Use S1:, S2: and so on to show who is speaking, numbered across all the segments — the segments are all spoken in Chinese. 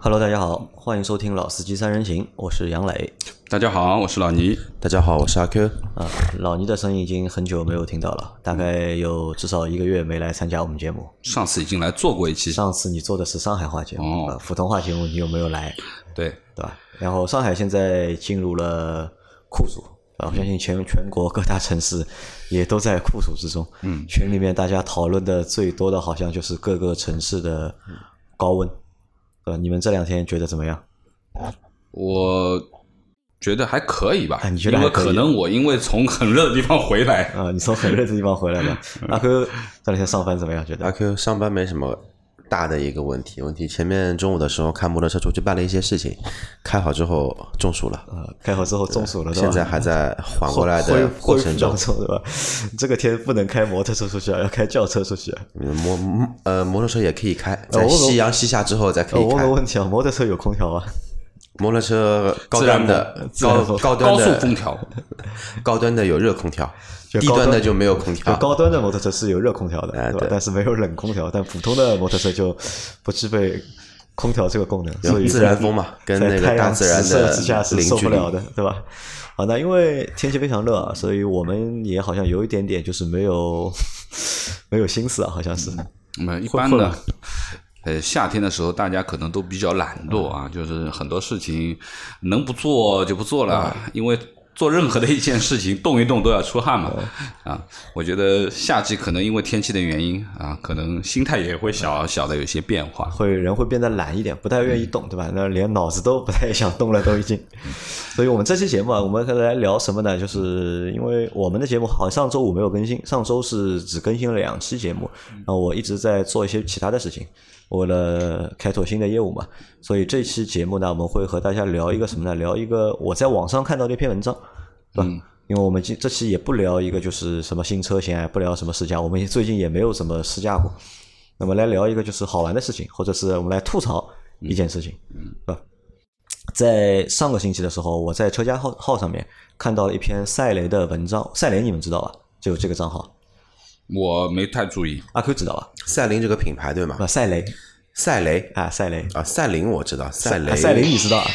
S1: Hello，大家好，欢迎收听《老司机三人行》，我是杨磊。
S2: 大家好，我是老倪。
S3: 大家好，我是阿 Q。
S1: 啊，老倪的声音已经很久没有听到了，大概有至少一个月没来参加我们节目。
S2: 上次已经来做过一期，
S1: 上次你做的是上海话节目，呃，普通话节目你有没有来？
S2: 对，
S1: 对吧？然后上海现在进入了酷暑，啊，我相信全全国各大城市也都在酷暑之中。嗯，群里面大家讨论的最多的好像就是各个城市的高温。呃，你们这两天觉得怎么样？
S2: 我觉得还可以吧。
S1: 你觉得还可
S2: 以？可能我因为从很热的地方回来
S1: 啊，你从很热的地方回来的。阿 Q 这两天上班怎么样？觉得
S3: 阿 Q 上班没什么。大的一个问题，问题前面中午的时候开摩托车出去办了一些事情，开好之后中暑了。
S1: 呃，开好之后中暑了，
S3: 现在还在缓过来的过程中，
S1: 对吧？这个天不能开摩托车出去啊，要开轿车出去。
S3: 摩呃摩托车也可以开，在夕阳西下之后再可以开。
S1: 问个问题啊，摩托车有空调吗？
S3: 摩托车高端的高高端
S2: 的高速空调，
S3: 高端的有热空调。低端的就没有空调，
S1: 高端的摩托车是有热空调的，对吧？但是没有冷空调，但普通的摩托车就不具备空调这个功能，所以
S3: 自然风嘛，跟那个大自然的
S1: 之下是受不了的，对吧？好，那因为天气非常热啊，所以我们也好像有一点点就是没有 没有心思啊，好像是。
S2: 那么一般的，呃，夏天的时候大家可能都比较懒惰啊，就是很多事情能不做就不做了，因为。做任何的一件事情，动一动都要出汗嘛，啊，我觉得夏季可能因为天气的原因啊，可能心态也会小小的有些变化，
S1: 会人会变得懒一点，不太愿意动，对吧？那连脑子都不太想动了，都已经。所以我们这期节目啊，我们来聊什么呢？就是因为我们的节目好像上周五没有更新，上周是只更新了两期节目，然后我一直在做一些其他的事情。为了开拓新的业务嘛，所以这期节目呢，我们会和大家聊一个什么呢？聊一个我在网上看到的一篇文章，对吧？因为我们这这期也不聊一个就是什么新车型，不聊什么试驾，我们最近也没有什么试驾过。那么来聊一个就是好玩的事情，或者是我们来吐槽一件事情，是吧？在上个星期的时候，我在车家号号上面看到了一篇赛雷的文章，赛雷你们知道吧？就这个账号。
S2: 我没太注意，
S1: 阿 Q 知道吧？
S3: 赛琳这个品牌对吗？
S1: 啊，赛雷，
S3: 赛雷
S1: 啊，赛雷
S3: 啊，赛琳我知道，赛雷，
S1: 赛雷你知道？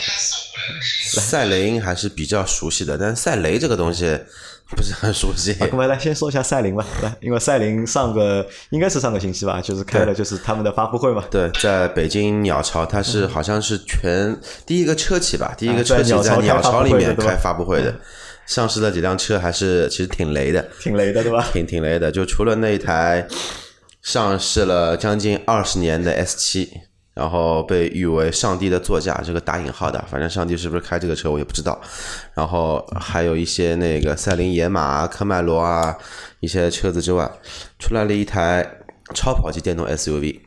S3: 赛琳还是比较熟悉的，但是赛雷这个东西不是很熟悉。
S1: 那么来先说一下赛琳吧，来，因为赛琳上个应该是上个星期吧，就是开了就是他们的发布会嘛。
S3: 对，在北京鸟巢，它是好像是全第一个车企吧，第一个车企在鸟巢里面开发布会的。上市的几辆车还是其实挺雷的，
S1: 挺雷的对吧？
S3: 挺挺雷的，就除了那一台上市了将近二十年的 S 七，然后被誉为上帝的座驾，这个打引号的，反正上帝是不是开这个车我也不知道。然后还有一些那个赛麟野马、科迈罗啊一些车子之外，出来了一台超跑级电动 SUV，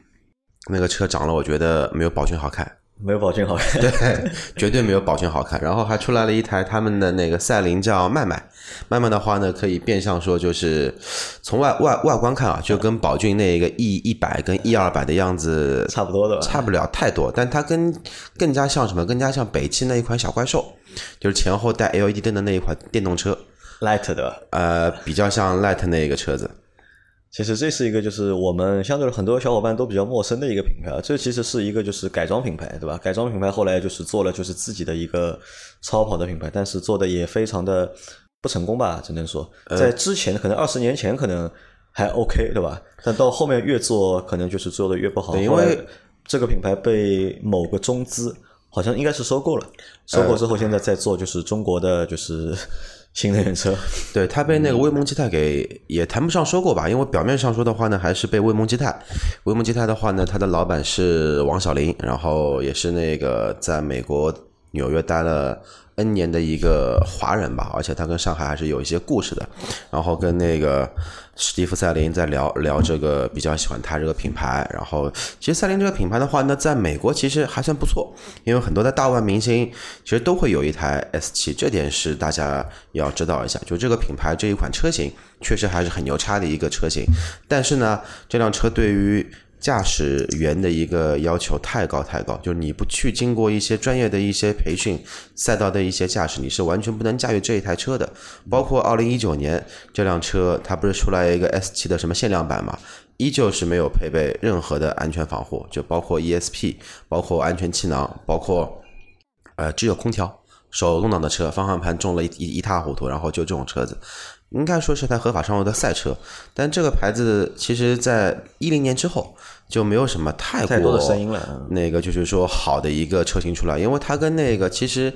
S3: 那个车长了我觉得没有宝骏好看。
S1: 没有宝骏好看，
S3: 对，绝对没有宝骏好看。然后还出来了一台他们的那个赛麟，叫麦麦。麦麦的话呢，可以变相说就是从外外外观看啊，就跟宝骏那个 E 一百跟 E 二百的样子
S1: 差不多的，
S3: 差不了太多。但它跟更加像什么？更加像北汽那一款小怪兽，就是前后带 LED 灯的那一款电动车
S1: ，Light 的，
S3: 呃，比较像 Light 那一个车子。
S1: 其实这是一个就是我们相对很多小伙伴都比较陌生的一个品牌，这其实是一个就是改装品牌，对吧？改装品牌后来就是做了就是自己的一个超跑的品牌，但是做的也非常的不成功吧，只能说在之前可能二十年前可能还 OK，对吧？但到后面越做可能就是做的越不好，
S3: 因为
S1: 这个品牌被某个中资好像应该是收购了，收购之后现在在做就是中国的就是。新能源车，
S3: 对它被那个威蒙基泰给也谈不上收购吧，因为表面上说的话呢，还是被威蒙基泰。威蒙基泰的话呢，它的老板是王小林，然后也是那个在美国纽约待了。N 年的一个华人吧，而且他跟上海还是有一些故事的。然后跟那个史蒂夫·赛林在聊聊这个，比较喜欢他这个品牌。然后其实赛林这个品牌的话，呢在美国其实还算不错，因为很多的大腕明星其实都会有一台 S 七，这点是大家要知道一下。就这个品牌这一款车型，确实还是很牛叉的一个车型。但是呢，这辆车对于驾驶员的一个要求太高太高，就是你不去经过一些专业的一些培训，赛道的一些驾驶，你是完全不能驾驭这一台车的。包括二零一九年这辆车，它不是出来一个 S 七的什么限量版嘛？依旧是没有配备任何的安全防护，就包括 ESP，包括安全气囊，包括呃只有空调。手动挡的车，方向盘中了一一一塌糊涂，然后就这种车子，应该说是台合法上路的赛车，但这个牌子其实在一零年之后就没有什么太
S1: 太多的声音了。
S3: 那个就是说好的一个车型出来，因为它跟那个其实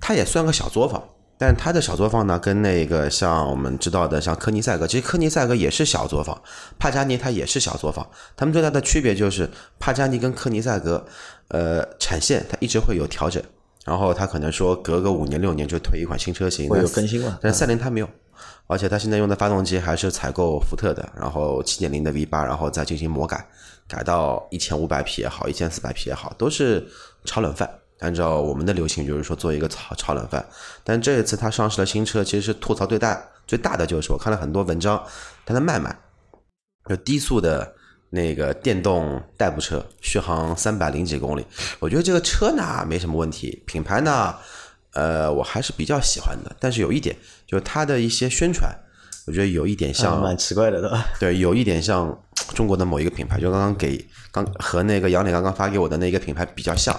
S3: 它也算个小作坊，但它的小作坊呢，跟那个像我们知道的像科尼赛格，其实科尼赛格也是小作坊，帕加尼它也是小作坊，他们最大的区别就是帕加尼跟科尼赛格，呃，产线它一直会有调整。然后它可能说隔个五年六年就推一款新车型，
S1: 会有更新了？
S3: 但赛琳它没有，而且它现在用的发动机还是采购福特的，然后七点零的 V 八，然后再进行魔改，改到一千五百匹也好，一千四百匹也好，都是超冷饭。按照我们的流行，就是说做一个超超冷饭。但这一次它上市的新车，其实是吐槽最大最大的就是我看了很多文章，它的卖卖就低速的。那个电动代步车续航三百零几公里，我觉得这个车呢没什么问题，品牌呢，呃，我还是比较喜欢的。但是有一点，就是它的一些宣传，我觉得有一点像，
S1: 蛮奇怪的，对吧？
S3: 对，有一点像 中国的某一个品牌，就刚刚给刚和那个杨磊刚刚发给我的那个品牌比较像，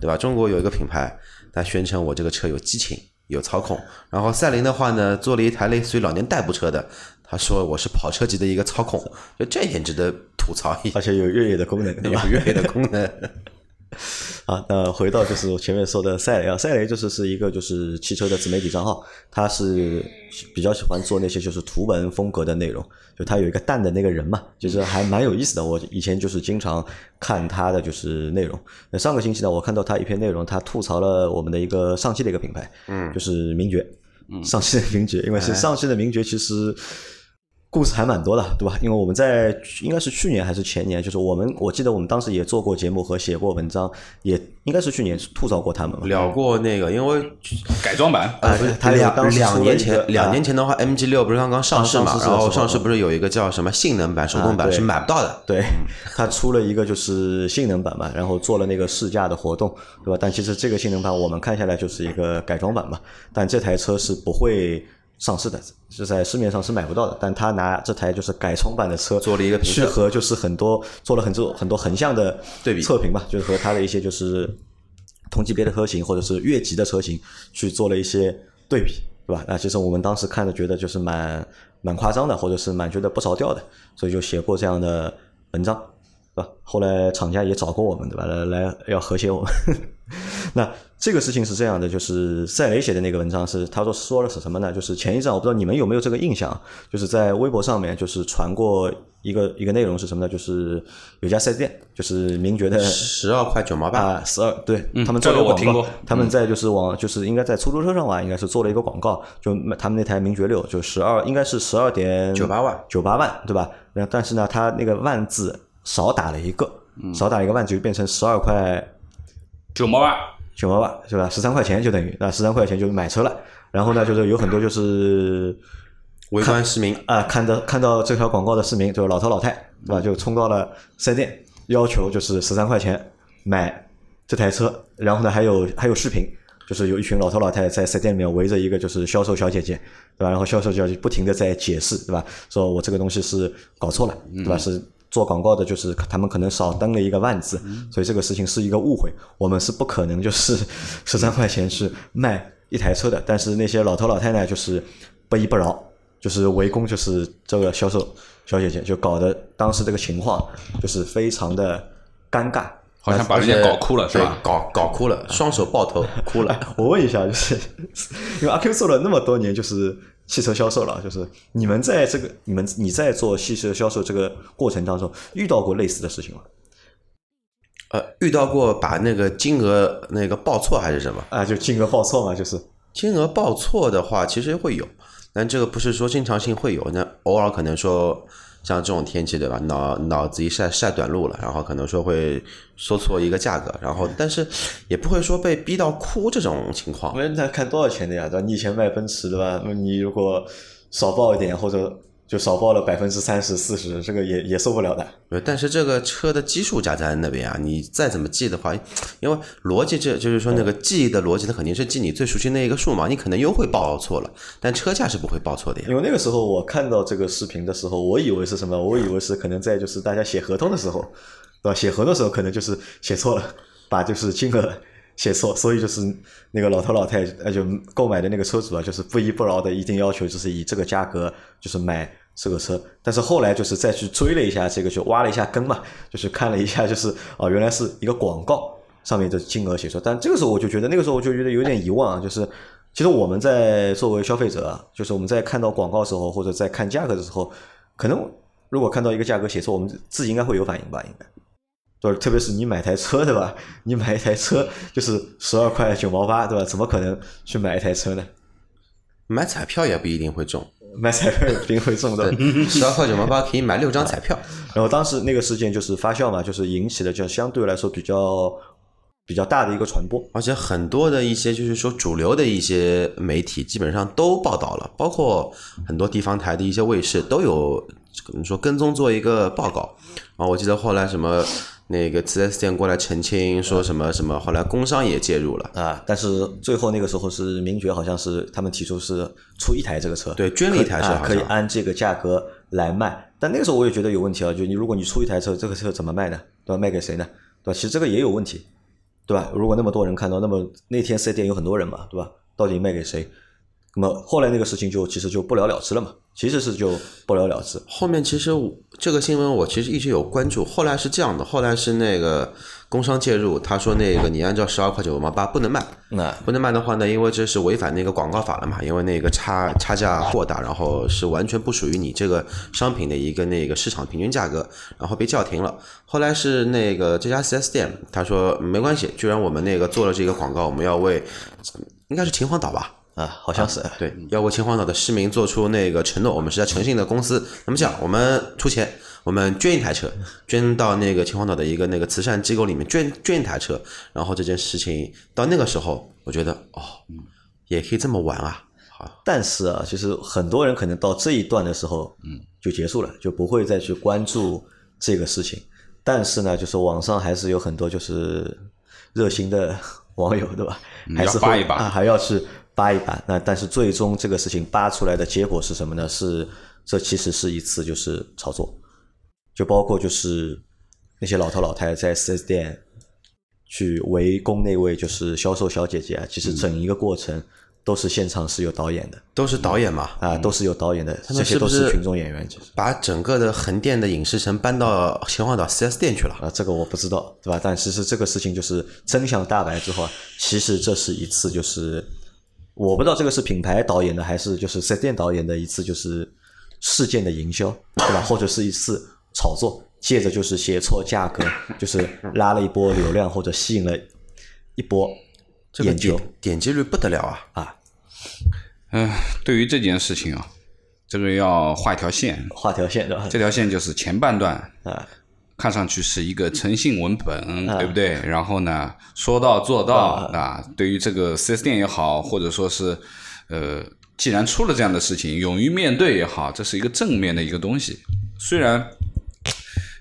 S3: 对吧？中国有一个品牌，它宣称我这个车有激情、有操控，然后赛麟的话呢，做了一台类似于老年代步车的。他说我是跑车级的一个操控，就这一点值得吐槽一
S1: 下，而且有越野的功能，
S3: 有越野的功能。
S1: 啊，那回到就是我前面说的赛雷啊，赛雷就是是一个就是汽车的自媒体账号，他是比较喜欢做那些就是图文风格的内容，就他有一个蛋的那个人嘛，就是还蛮有意思的。我以前就是经常看他的就是内容。那上个星期呢，我看到他一篇内容，他吐槽了我们的一个上汽的一个品牌，嗯，就是名爵，嗯，上汽的名爵，因为是上汽的名爵，其实。故事还蛮多的，对吧？因为我们在应该是去年还是前年，就是我们我记得我们当时也做过节目和写过文章，也应该是去年吐槽过他们，
S3: 聊过那个，因为
S2: 改装版
S3: 啊，他两两年前两年前的话，MG 六不是刚刚上市嘛，然后上市不是有一个叫什么性能版、手动版是买不到的，
S1: 对，他出了一个就是性能版嘛，然后做了那个试驾的活动，对吧？但其实这个性能版我们看下来就是一个改装版嘛，但这台车是不会。上市的是在市面上是买不到的，但他拿这台就是改装版的车
S3: 做了一个
S1: 去和就是很多做了很多很多横向的
S3: 对比
S1: 测评吧，就是和他的一些就是同级别的车型或者是越级的车型去做了一些对比，对吧？那其实我们当时看着觉得就是蛮蛮夸张的，或者是蛮觉得不着调的，所以就写过这样的文章。对吧？后来厂家也找过我们，对吧？来来要和谐我们。那这个事情是这样的，就是赛雷写的那个文章是他说说了是什么呢？就是前一阵我不知道你们有没有这个印象，就是在微博上面就是传过一个一个内容是什么呢？就是有家四 S 店，就是名爵的
S3: 十二块九毛八
S1: 啊，十二对他们做了广告，他们在就是往就是应该在出租车上吧，应该是做了一个广告，就他们那台名爵六就十二应该是十二点
S3: 九八万
S1: 九八万对吧？那但是呢，他那个万字。少打了一个，少打一个万字就变成十二块
S2: 九毛八，
S1: 九毛八是吧？十三块钱就等于那十三块钱就买车了。然后呢，就是有很多就是
S3: 围观市民
S1: 啊，看到看到这条广告的市民，就是老头老太，对吧？就冲到了四 S 店，要求就是十三块钱买这台车。然后呢，还有还有视频，就是有一群老头老太在四 S 店里面围着一个就是销售小姐姐，对吧？然后销售小姐不停的在解释，对吧？说我这个东西是搞错了，对吧？是。做广告的就是他们可能少登了一个万字，所以这个事情是一个误会。我们是不可能就是 十三块钱去卖一台车的。但是那些老头老太太就是不依不饶，就是围攻，就是这个销售小姐姐，就搞得当时这个情况就是非常的尴尬，
S2: 好像把人家搞哭了是吧？
S3: 搞搞哭了，双手抱头哭了。
S1: 我问一下，就是因为阿 Q 做了那么多年，就是。汽车销售了，就是你们在这个你们你在做汽车销售这个过程当中遇到过类似的事情吗？
S3: 呃，遇到过把那个金额那个报错还是什么
S1: 啊？就金额报错嘛，就是
S3: 金额报错的话，其实会有，但这个不是说经常性会有，那偶尔可能说。像这种天气，对吧？脑脑子一晒晒短路了，然后可能说会说错一个价格，然后但是也不会说被逼到哭这种情况。
S1: 那看多少钱的呀？对吧？你以前卖奔驰对吧？你如果少报一点或者就少报了百分之三十、四十，这个也也受不了的。
S3: 呃，但是这个车的基数加在那边啊，你再怎么记的话，因为逻辑这就是说那个记的逻辑，它肯定是记你最熟悉那一个数嘛，你可能又会报错了，但车价是不会报错的呀。
S1: 因为那个时候我看到这个视频的时候，我以为是什么？我以为是可能在就是大家写合同的时候，对吧？写合同的时候可能就是写错了，把就是金额写错，所以就是那个老头老太呃就购买的那个车主啊，就是不依不饶的一定要求就是以这个价格就是买。这个车，但是后来就是再去追了一下，这个就挖了一下根嘛，就是看了一下，就是哦，原来是一个广告上面的金额写错。但这个时候我就觉得，那个时候我就觉得有点疑问啊，就是其实我们在作为消费者啊，就是我们在看到广告时候或者在看价格的时候，可能如果看到一个价格写错，我们自己应该会有反应吧？应该，对，特别是你买台车对吧？你买一台车就是十二块九毛八对吧？怎么可能去买一台车呢？
S3: 买彩票也不一定会中。
S1: 买彩票一定会中的，
S3: 十二块九毛八可以买六张彩票。
S1: 然后当时那个事件就是发酵嘛，就是引起了就相对来说比较比较大的一个传播，
S3: 而且很多的一些就是说主流的一些媒体基本上都报道了，包括很多地方台的一些卫视都有可能说跟踪做一个报告。啊，我记得后来什么。那个四 S 店过来澄清说什么什么，后来工商也介入了
S1: 啊，但是最后那个时候是名爵，好像是他们提出是出一台这个车，
S3: 对，捐了一台车，
S1: 可以按这个价格来卖。但那个时候我也觉得有问题啊，就你如果你出一台车，这个车怎么卖呢？对吧？卖给谁呢？对吧？其实这个也有问题，对吧？如果那么多人看到，那么那天四 S 店有很多人嘛，对吧？到底卖给谁？那么后来那个事情就其实就不了了之了嘛。其实是就不了了之。
S3: 后面其实这个新闻我其实一直有关注。后来是这样的，后来是那个工商介入，他说那个你按照十二块九毛八不能卖，
S1: 那
S3: 不能卖的话呢，因为这是违反那个广告法了嘛，因为那个差差价过大，然后是完全不属于你这个商品的一个那个市场平均价格，然后被叫停了。后来是那个这家四 S 店他说没关系，居然我们那个做了这个广告，我们要为应该是秦皇岛吧。
S1: 啊，好像是
S3: 对，要为秦皇岛的市民做出那个承诺，我们是在诚信的公司。那么这样，我们出钱，我们捐一台车，捐到那个秦皇岛的一个那个慈善机构里面，捐捐一台车。然后这件事情到那个时候，我觉得哦，也可以这么玩啊。好，
S1: 但是啊，其实很多人可能到这一段的时候，嗯，就结束了，就不会再去关注这个事情。但是呢，就是网上还是有很多就是热心的 网友，对吧？还是
S2: 发一扒，
S1: 还要去。扒一扒，那但是最终这个事情扒出来的结果是什么呢？是这其实是一次就是炒作，就包括就是那些老头老太太在四 S 店去围攻那位就是销售小姐姐啊，其实整一个过程都是现场是有导演的，
S3: 都是导演嘛
S1: 啊，都是有导演的，这些都是群众演员，
S3: 把整个的横店的影视城搬到秦皇岛四 S 店去了
S1: 啊，这个我不知道，对吧？但其实这个事情就是真相大白之后，其实这是一次就是。我不知道这个是品牌导演的还是就是四 S 店导演的一次就是事件的营销，对吧？或者是一次炒作，借着就是写错价格，就是拉了一波流量或者吸引了一波眼球，
S3: 点击率不得了啊
S1: 啊！
S2: 嗯，对于这件事情啊，这个要画一条线，
S1: 画条线对吧？
S2: 这条线就是前半段
S1: 啊。
S2: 看上去是一个诚信文本，对不对？然后呢，说到做到啊。对于这个四 S 店也好，或者说是，呃，既然出了这样的事情，勇于面对也好，这是一个正面的一个东西。虽然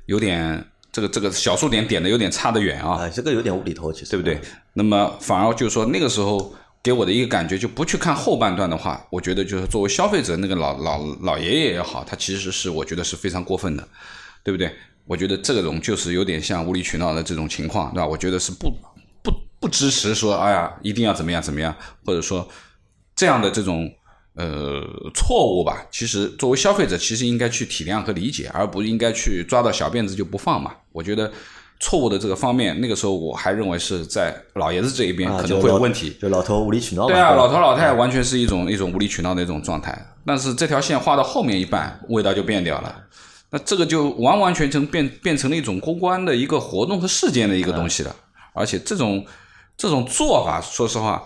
S2: 有点这个这个小数点点的有点差得远啊，
S1: 这个有点无厘头，其实
S2: 对不对？那么反而就是说那个时候给我的一个感觉，就不去看后半段的话，我觉得就是作为消费者那个老老老爷爷也好，他其实是我觉得是非常过分的，对不对？我觉得这种就是有点像无理取闹的这种情况，对吧？我觉得是不不不支持说，哎呀，一定要怎么样怎么样，或者说这样的这种呃错误吧。其实作为消费者，其实应该去体谅和理解，而不应该去抓到小辫子就不放嘛。我觉得错误的这个方面，那个时候我还认为是在老爷子这一边可能会有问题，
S1: 就老头无理取闹。
S2: 对啊，老头老太完全是一种一种无理取闹的一种状态。但是这条线画到后面一半，味道就变掉了。那这个就完完全全变变成了一种公关的一个活动和事件的一个东西了，而且这种这种做法，说实话，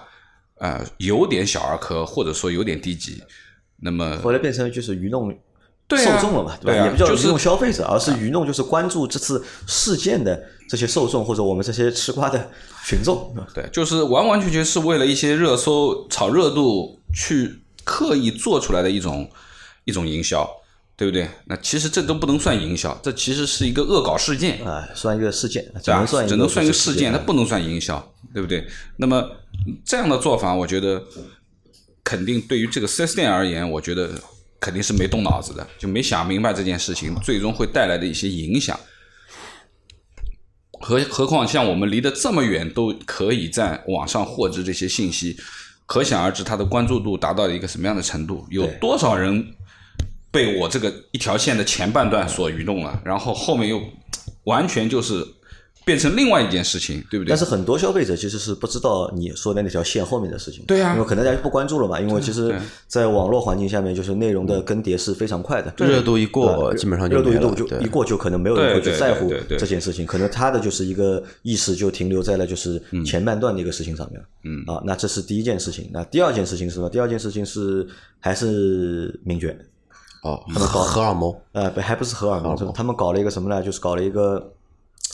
S2: 呃，有点小儿科，或者说有点低级。那么
S1: 后来变成就是愚弄受众了嘛，对
S2: 吧？
S1: 也不叫愚弄消费者，而是愚弄就是关注这次事件的这些受众或者我们这些吃瓜的群众。
S2: 对，就是完完全全是为了一些热搜炒热度去刻意做出来的一种一种营销。对不对？那其实这都不能算营销，这其实是一个恶搞事件。
S1: 啊，算一个事件，只能算
S2: 只能算一个
S1: 事
S2: 事件，它不能算营销，对不对？那么这样的做法，我觉得肯定对于这个 4S 店而言，我觉得肯定是没动脑子的，就没想明白这件事情最终会带来的一些影响。何何况像我们离得这么远，都可以在网上获知这些信息，可想而知它的关注度达到了一个什么样的程度，有多少人被我这个一条线的前半段所愚弄了，然后后面又完全就是变成另外一件事情，对不对？
S1: 但是很多消费者其实是不知道你说的那条线后面的事情，
S2: 对啊
S1: 因为可能大家不关注了嘛，因为其实，在网络环境下面，就是内容的更迭是非常快的，
S3: 热度一过，基本上就。
S1: 热度一度就一过，就可能没有人会
S2: 对对
S1: 去在乎
S2: 对对对
S1: 这件事情，可能他的就是一个意识就停留在了就是前半段的一个事情上面。嗯啊，那这是第一件事情。那第二件事情是什么？第二件事情是还是名爵，
S3: 哦，他们搞荷尔蒙，
S1: 呃，不还不是荷尔蒙，就是他们搞了一个什么呢？就是搞了一个，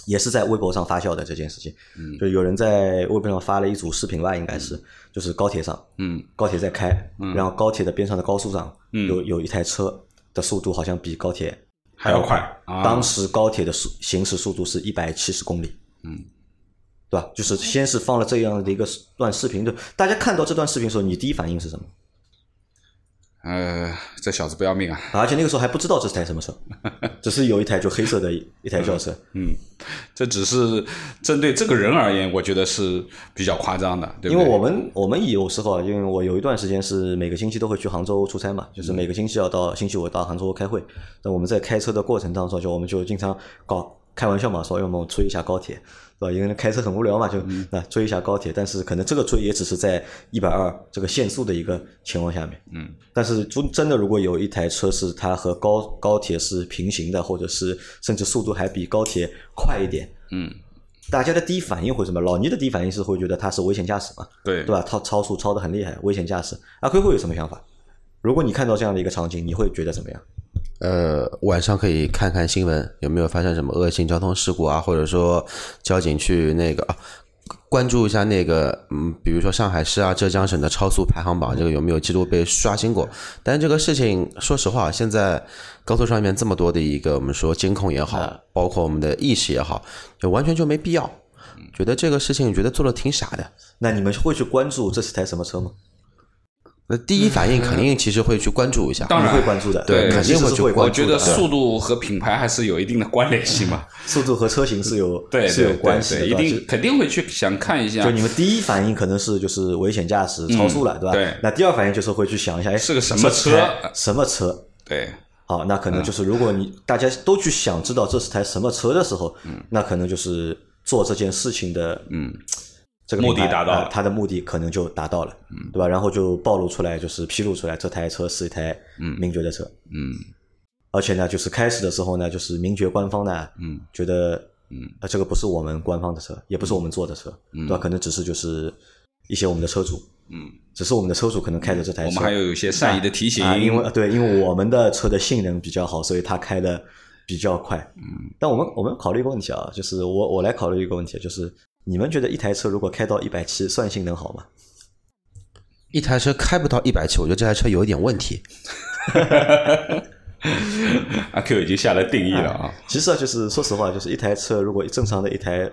S1: 也是在微博上发酵的这件事情。嗯，就有人在微博上发了一组视频吧，应该是，就是高铁上，
S2: 嗯，
S1: 高铁在开，然后高铁的边上的高速上，有有一台车的速度好像比高铁
S2: 还要快啊
S1: 当时高铁的速行驶速度是一百七十公里，
S2: 嗯，
S1: 对吧？就是先是放了这样的一个段视频，就大家看到这段视频的时候，你第一反应是什么？
S2: 呃，这小子不要命啊！
S1: 而且那个时候还不知道这是台什么车，只是有一台就黑色的一一台轿车。
S2: 嗯，这只是针对这个人而言，我觉得是比较夸张的，对不
S1: 因为？我们我们有时候啊，因为我有一段时间是每个星期都会去杭州出差嘛，就是每个星期要到星期五到杭州开会。那我们在开车的过程当中，就我们就经常搞开玩笑嘛，说要么我追一下高铁，对吧？因为开车很无聊嘛，就那追一下高铁。但是可能这个追也只是在一百二这个限速的一个情况下面。
S2: 嗯，
S1: 但是真真的，如果有一台车是它和高高铁是平行的，或者是甚至速度还比高铁快一点，
S2: 嗯，
S1: 大家的第一反应会什么？老倪的第一反应是会觉得它是危险驾驶嘛，
S2: 对
S1: 对吧？超超速超的很厉害，危险驾驶。阿奎会有什么想法？如果你看到这样的一个场景，你会觉得怎么样？
S3: 呃，晚上可以看看新闻，有没有发生什么恶性交通事故啊？或者说交警去那个啊，关注一下那个，嗯，比如说上海市啊、浙江省的超速排行榜，这个有没有记录被刷新过？但是这个事情，说实话，现在高速上面这么多的一个我们说监控也好，包括我们的意识也好，就完全就没必要。觉得这个事情，觉得做的挺傻的。
S1: 那你们会去关注这是台什么车吗？
S3: 那第一反应肯定其实会去关注一下，
S2: 当然
S1: 你会关注的，
S2: 对
S3: 肯定会去
S1: 其实是会
S2: 我觉得
S1: 关注的。
S2: 速度和品牌还是有一定的关联性嘛。
S1: 速度和车型是有
S2: 对，
S1: 是有关系的，
S2: 一定肯定会去想看一下
S1: 就。你们第一反应可能是就是危险驾驶、超速了，对吧？
S2: 对
S1: 那第二反应就是会去想一下，哎，
S2: 是个什么车
S1: 什么车？
S2: 对，
S1: 好，那可能就是如果你大家都去想知道这是台什么车的时候，那可能就是做这件事情的，
S2: 嗯，
S1: 这个
S2: 目的达到了。
S1: 呃它的目的可能就达到了，对吧？然后就暴露出来，就是披露出来这台车是一台名爵的车，
S2: 嗯。
S1: 而且呢，就是开始的时候呢，就是名爵官方呢，
S2: 嗯，
S1: 觉得，
S2: 嗯，
S1: 呃，这个不是我们官方的车，也不是我们做的车，嗯。对吧？可能只是就是一些我们的车主，
S2: 嗯，
S1: 只是我们的车主可能开着这台车，
S2: 我们还有有一些善意的提醒，
S1: 啊，因为对，因为我们的车的性能比较好，所以他开的比较快。嗯，但我们我们考虑一个问题啊，就是我我来考虑一个问题，就是你们觉得一台车如果开到一百七，算性能好吗？
S3: 一台车开不到一百七，我觉得这台车有一点问题。
S2: 阿 Q 已经下了定义了啊。
S1: 其实啊，就是说实话，就是一台车如果正常的一台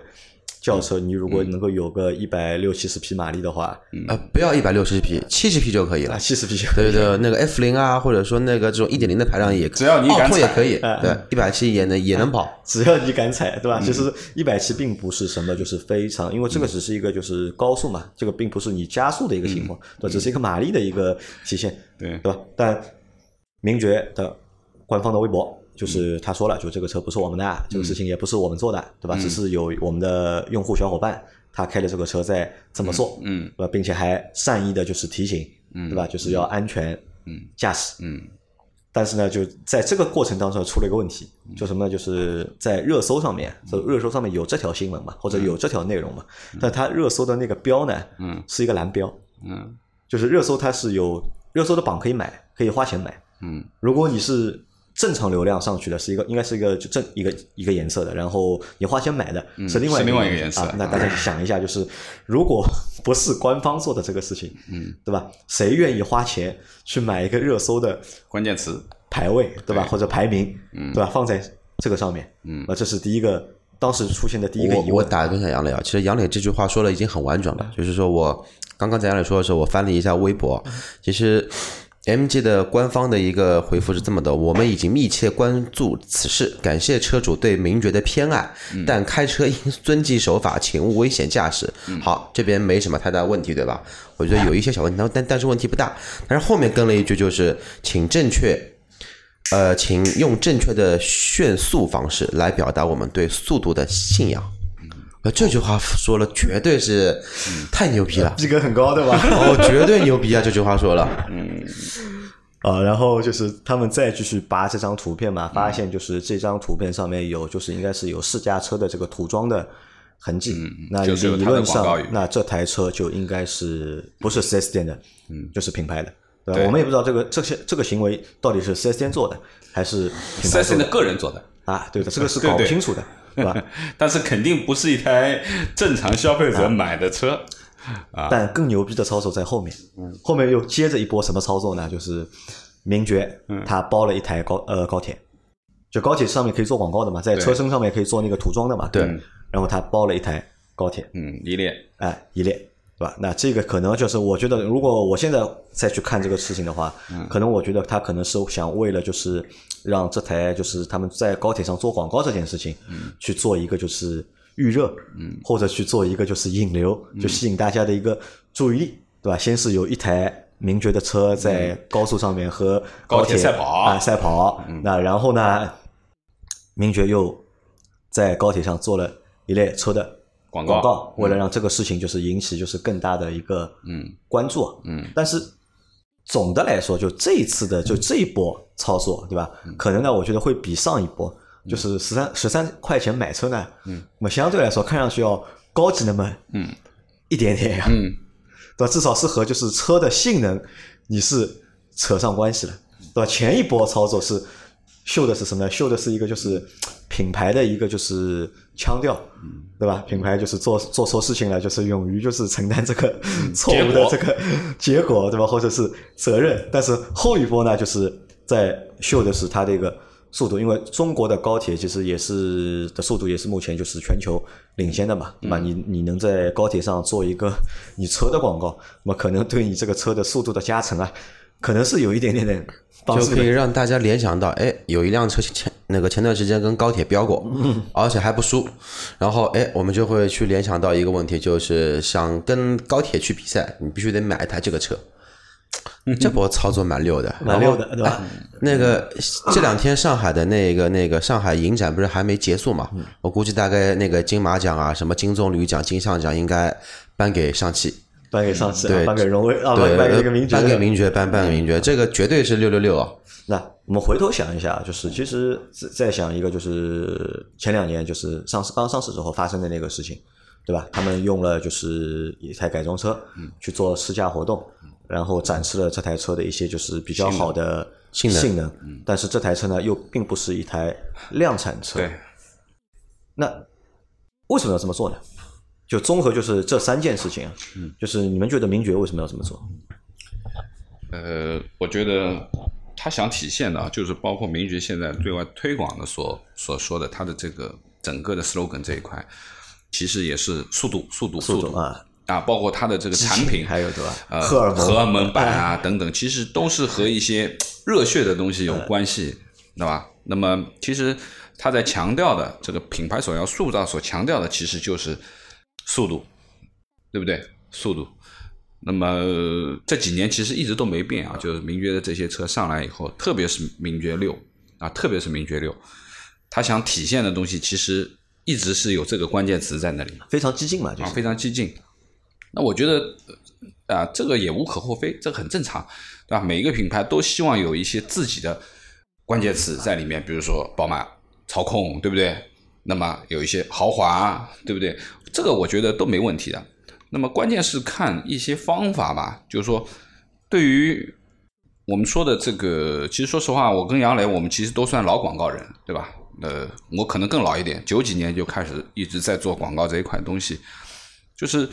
S1: 轿车，你如果能够有个一百六七十匹马力的话，
S3: 呃，不要一百六七十匹，七十匹就可以了。
S1: 啊，。七十匹就
S3: 对对，那个 F 零啊，或者说那个这种一点零的排量也，
S2: 只要你敢踩。
S3: 也可以，
S1: 哎
S3: 对，一百七也能也能跑。
S1: 只要你敢踩，对吧？其实一百七并不是什么，就是非常，因为这个只是一个就是高速嘛，这个并不是你加速的一个情况，对，只是一个马力的一个体现，
S2: 对。
S1: 对吧？但名爵的官方的微博就是他说了，就这个车不是我们的，这个事情也不是我们做的，对吧？只是有我们的用户小伙伴他开的这个车在这么做，
S2: 嗯
S1: 对吧？并且还善意的就是提醒，嗯对吧？就是要安全嗯驾驶，
S2: 嗯。
S1: 但是呢，就在这个过程当中出了一个问题，就什么呢？就是在热搜上面，这热搜上面有这条新闻嘛，或者有这条内容嘛，但它热搜的那个标呢，
S2: 嗯
S1: 是一个蓝标，
S2: 嗯。
S1: 就是热搜它是有热搜的榜可以买，可以花钱买。
S2: 嗯。
S1: 如果你是正常流量上去的，是一个应该是一个就正一个一个颜色的，然后你花钱买的是另外
S2: 是另外一个
S1: 颜
S2: 颜色
S1: 啊。那大家想一下，就是如果不是官方做的这个事情，嗯，对吧？谁愿意花钱去买一个热搜的
S2: 关键词，
S1: 排排位，对吧？或者排名，对吧？放在这个上面，嗯，那这是第一个当时出现的第一个疑问。
S3: 我我打断一下杨磊啊，其实杨磊这句话说的已经很婉转了，就是说我刚刚在杨磊说的时候，我翻了一下微博，其实。MG 的官方的一个回复是这么的：我们已经密切关注此事，感谢车主对名爵的偏爱，但开车应遵纪守法，请勿危险驾驶。好，这边没什么太大问题，对吧？我觉得有一些小问题，但但是问题不大。但是后面跟了一句，就是请正确，呃，请用正确的炫速方式来表达我们对速度的信仰。这句话说了，绝对是太牛逼了，
S1: 逼格很高，对吧？
S3: 哦，绝对牛逼啊！这句话说了，
S1: 嗯，啊，然后就是他们再继续扒这张图片嘛，发现就是这张图片上面有，就是应该是有试驾车的这个涂装的痕迹。那理论上，那这台车就应该是不是四 S 店的，嗯，就是品牌的，对吧？我们也不知道这个这些这个行为到底是四 S 店做的，还是四
S2: S 店的个人做的
S1: 啊？对的，这个是 搞不清楚的。对吧？
S2: 但是肯定不是一台正常消费者买的车啊！
S1: 但更牛逼的操作在后面，嗯后面又接着一波什么操作呢？就是名爵他包了一台高呃高铁，就高铁上面可以做广告的嘛，在车身上面可以做那个涂装的嘛。
S3: 对，
S1: 然后他包了一台高铁，
S2: 嗯，一列，
S1: 哎，一列。对吧？那这个可能就是，我觉得如果我现在再去看这个事情的话，可能我觉得他可能是想为了就是让这台就是他们在高铁上做广告这件事情，去做一个就是预热，嗯或者去做一个就是引流，就吸引大家的一个注意力，对吧？先是有一台名爵的车在高速上面和高铁
S2: 赛跑
S1: 啊赛跑，那然后呢，名爵又在高铁上做了一列车的。
S2: 广
S1: 告。为了让这个事情就是引起就是更大的一个嗯。关注嗯，但是总的来说，就这一次的就这一波操作，对吧？可能呢，我觉得会比上一波就是十三十三块钱买车呢，嗯，那么相对来说看上去要高级那么嗯。一点点呀，嗯，对吧？至少是和就是车的性能你是扯上关系了，对吧？前一波操作是秀的是什么呢？秀的是一个就是 品牌的一个就是腔调。对吧？品牌就是做做错事情了，就是勇于就是承担这个 错误的这个 结果，对吧？或者是责任。但是后一波呢，就是在秀的是它的一个速度，因为中国的高铁其实也是的速度也是目前就是全球领先的嘛，对吧？你你能在高铁上做一个 你车的广告，那么可能对你这个车的速度的加成啊。可能是有一点点的，
S3: 就可以让大家联想到，哎，有一辆车前那个前段时间跟高铁飙过，而且还不输，然后哎，我们就会去联想到一个问题，就是想跟高铁去比赛，你必须得买一台这个车，这波操作蛮溜的，
S1: 蛮溜的，对吧？
S3: 那个这两天上海的那个那个上海影展不是还没结束嘛？我估计大概那个金马奖啊，什么金棕榈奖、金像奖应该颁给上汽。
S1: 颁给上汽，颁给荣威啊，颁给一个名爵，
S3: 颁给名爵，颁颁给名爵，这个绝对是六六六啊！
S1: 那我们回头想一下，就是其实再想一个，就是前两年就是上市刚上市之后发生的那个事情，对吧？他们用了就是一台改装车去做试驾活动，然后展示了这台车的一些就是比较好的
S3: 性
S1: 能，性能。但是这台车呢，又并不是一台量产车。
S2: 对。
S1: 那为什么要这么做呢？就综合就是这三件事情啊，就是你们觉得名爵为什么要这么做？
S2: 呃，我觉得他想体现的，就是包括名爵现在对外推广的所所说的他的这个整个的 slogan 这一块，其实也是速度、速度、速度
S1: 啊
S2: 啊，包括它的这个产品，
S1: 还有对吧？
S2: 呃，
S1: 荷尔蒙、
S2: 荷尔蒙版啊等等，其实都是和一些热血的东西有关系，对吧？那么其实他在强调的这个品牌所要塑造、所强调的，其实就是。速度，对不对？速度。那么这几年其实一直都没变啊，就是名爵的这些车上来以后，特别是名爵六啊，特别是名爵六，它想体现的东西其实一直是有这个关键词在那里，
S1: 非常激进嘛，
S2: 啊，非常激进。那我觉得啊，这个也无可厚非，这个很正常，对吧？每一个品牌都希望有一些自己的关键词在里面，比如说宝马操控，对不对？那么有一些豪华，对不对？这个我觉得都没问题的。那么关键是看一些方法吧，就是说，对于我们说的这个，其实说实话，我跟杨磊，我们其实都算老广告人，对吧？呃，我可能更老一点，九几年就开始一直在做广告这一块东西，就是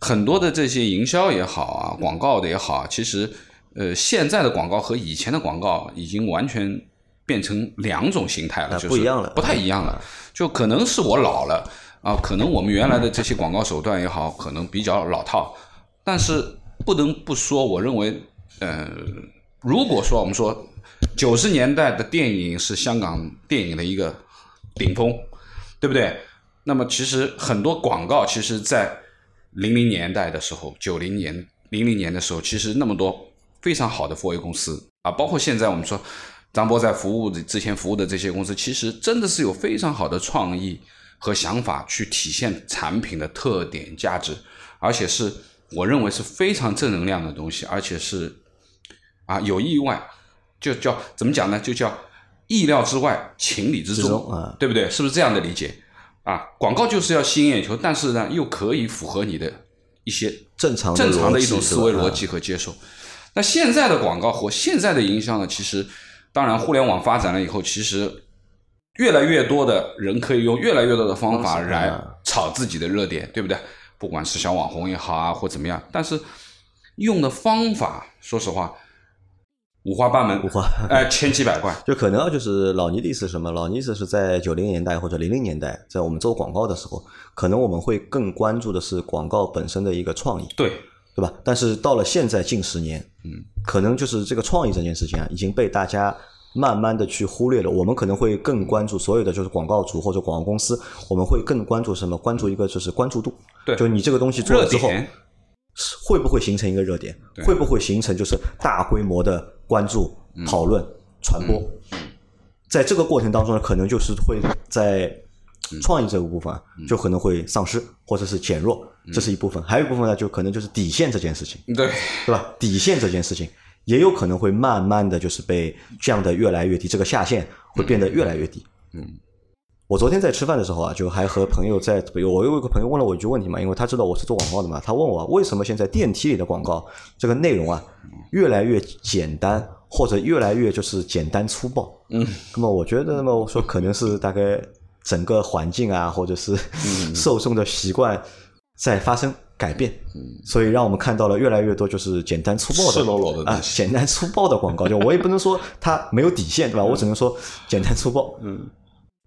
S2: 很多的这些营销也好啊，广告的也好，其实呃，现在的广告和以前的广告已经完全变成两种形态了，就是
S1: 不一样了
S2: 不太一样了。就可能是我老了啊，可能我们原来的这些广告手段也好，可能比较老套。但是不能不说，我认为，呃，如果说我们说九十年代的电影是香港电影的一个顶峰，对不对？那么其实很多广告，其实在零零年代的时候，九零年、零零年的时候，其实那么多非常好的 4A 公司啊，包括现在我们说张波在服务的之前服务的这些公司，其实真的是有非常好的创意和想法去体现产品的特点价值，而且是我认为是非常正能量的东西，而且是啊有意外，就叫怎么讲呢？就叫意料之外，情理之
S1: 之中啊
S2: 对不对？是不是这样的理解？啊，广告就是要吸引眼球，但是呢，又可以符合你的一些
S1: 正常
S2: 正常的一种思维逻辑和接受。那现在的广告和现在的营销呢，其实当然互联网发展了以后，其实越来越多的人可以用越来越多的方法来
S1: 啊
S2: 炒自己的热点，对不对？不管是小网红也好啊，或怎么样，但是用的方法，说实话，五花八门，
S1: 五花
S2: 哎，千奇百怪。
S1: 就可能啊，就是老倪的意思是什么？老倪意思是在九零年代或者零零年代，在我们做广告的时候，可能我们会更关注的是广告本身的一个创意，
S2: 对，
S1: 对吧？但是到了现在近十年，嗯，可能就是这个创意这件事情啊，已经被大家慢慢的去忽略了。我们可能会更关注所有的就是广告主或者广告公司，我们会更关注什么？关注一个就是关注度，
S2: 对
S1: 就你这个东西做了之后，会不会形成一个热点？会不会形成就是大规模的关注、
S2: 嗯
S1: 讨论、传播？在这个过程当中呢，可能就是会在
S2: 嗯
S1: 创意这个部分啊，就可能会丧失或者是减弱，
S2: 嗯
S1: 这是一部分。还有一部分呢，就可能就是底线这件事情，
S2: 对，
S1: 对吧？底线这件事情也有可能会慢慢的就是被降的越来越低，这个下限会变得越来越低。
S2: 嗯，
S1: 我昨天在吃饭的时候啊，就还和朋友在，我有一个朋友问了我一句问题嘛，因为他知道我是做广告的嘛，他问我为什么现在电梯里的广告这个内容啊越来越简单，或者越来越就是简单粗暴。
S2: 嗯，
S1: 那么我觉得，那么我说可能是大概整个环境啊，或者是 受众的习惯在发生改变，所以让我们看到了越来越多就是简单粗暴的
S2: 赤裸裸的
S1: 啊，简单粗暴的广告，就我也不能说它没有底线，对吧？我只能说简单粗暴，
S2: 嗯，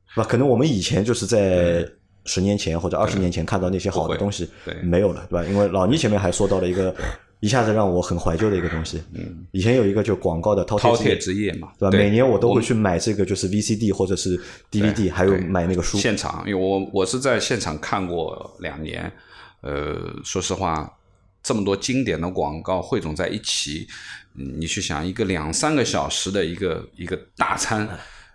S1: 是吧？可能我们以前就是在十年前或者二十年前看到那些好的东西
S2: 对。
S1: 没有了，对吧？因为老倪前面还说到了一个一下子让我很怀旧的一个东西，嗯，以前有一个就广告的饕
S2: 餮
S1: 之夜
S2: 嘛，
S1: 对吧？每年我都会去买这个，就是 VCD 或者是 DVD，还有买那个书。
S2: 现场，因为我我是在现场看过两年，呃，说实话，这么多经典的广告汇总在一起，你去想一个两三个小时的一个一个大餐，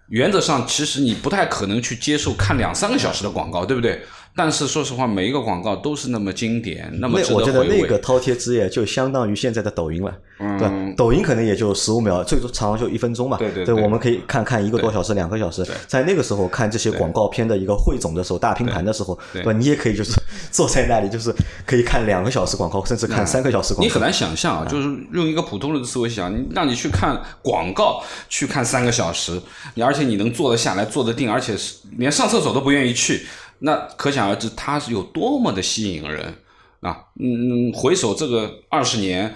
S2: 原则上其实你不太可能去接受看两三个小时的广告，对不对？但是说实话，每一个广告都是那么经典，那么值
S1: 那我觉得。那个饕餮之夜就相当于现在的抖音了，
S2: 嗯
S1: 对？抖音可能也就十五秒，最多长就一分钟嘛。
S2: 对对对
S1: 我们可以看看一个多小时、两个小时。在那个时候看这些广告片的一个汇总的时候，大拼盘的时候，
S2: 对
S1: 对吧？你也可以就是坐在那里，就是可以看两个小时广告，甚至看三个小时广告。
S2: 你很难想象啊，就是用一个普通人的思维想，你让你去看广告，去看三个小时，你而且你能坐得下来，坐得定，而且是连上厕所都不愿意去，那可想而知它是有多么的吸引人啊！嗯，回首这个二十年，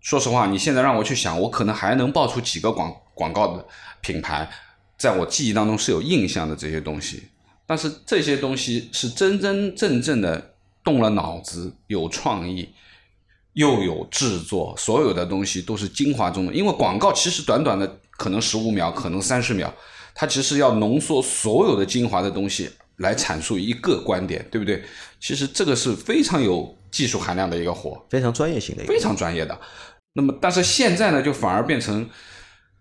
S2: 说实话，你现在让我去想，我可能还能报出几个广广告的品牌，在我记忆当中是有印象的这些东西。但是这些东西是真真正正的动了脑子，有创意，又有制作，所有的东西都是精华中的。因为广告其实短短的可能十五秒，可能三十秒，它其实要浓缩所有的精华的东西来阐述一个观点，对不对？其实这个是非常有技术含量的一个活。
S1: 非常专业性的一个
S2: 非。常专业的。那么，但是现在呢，就反而变成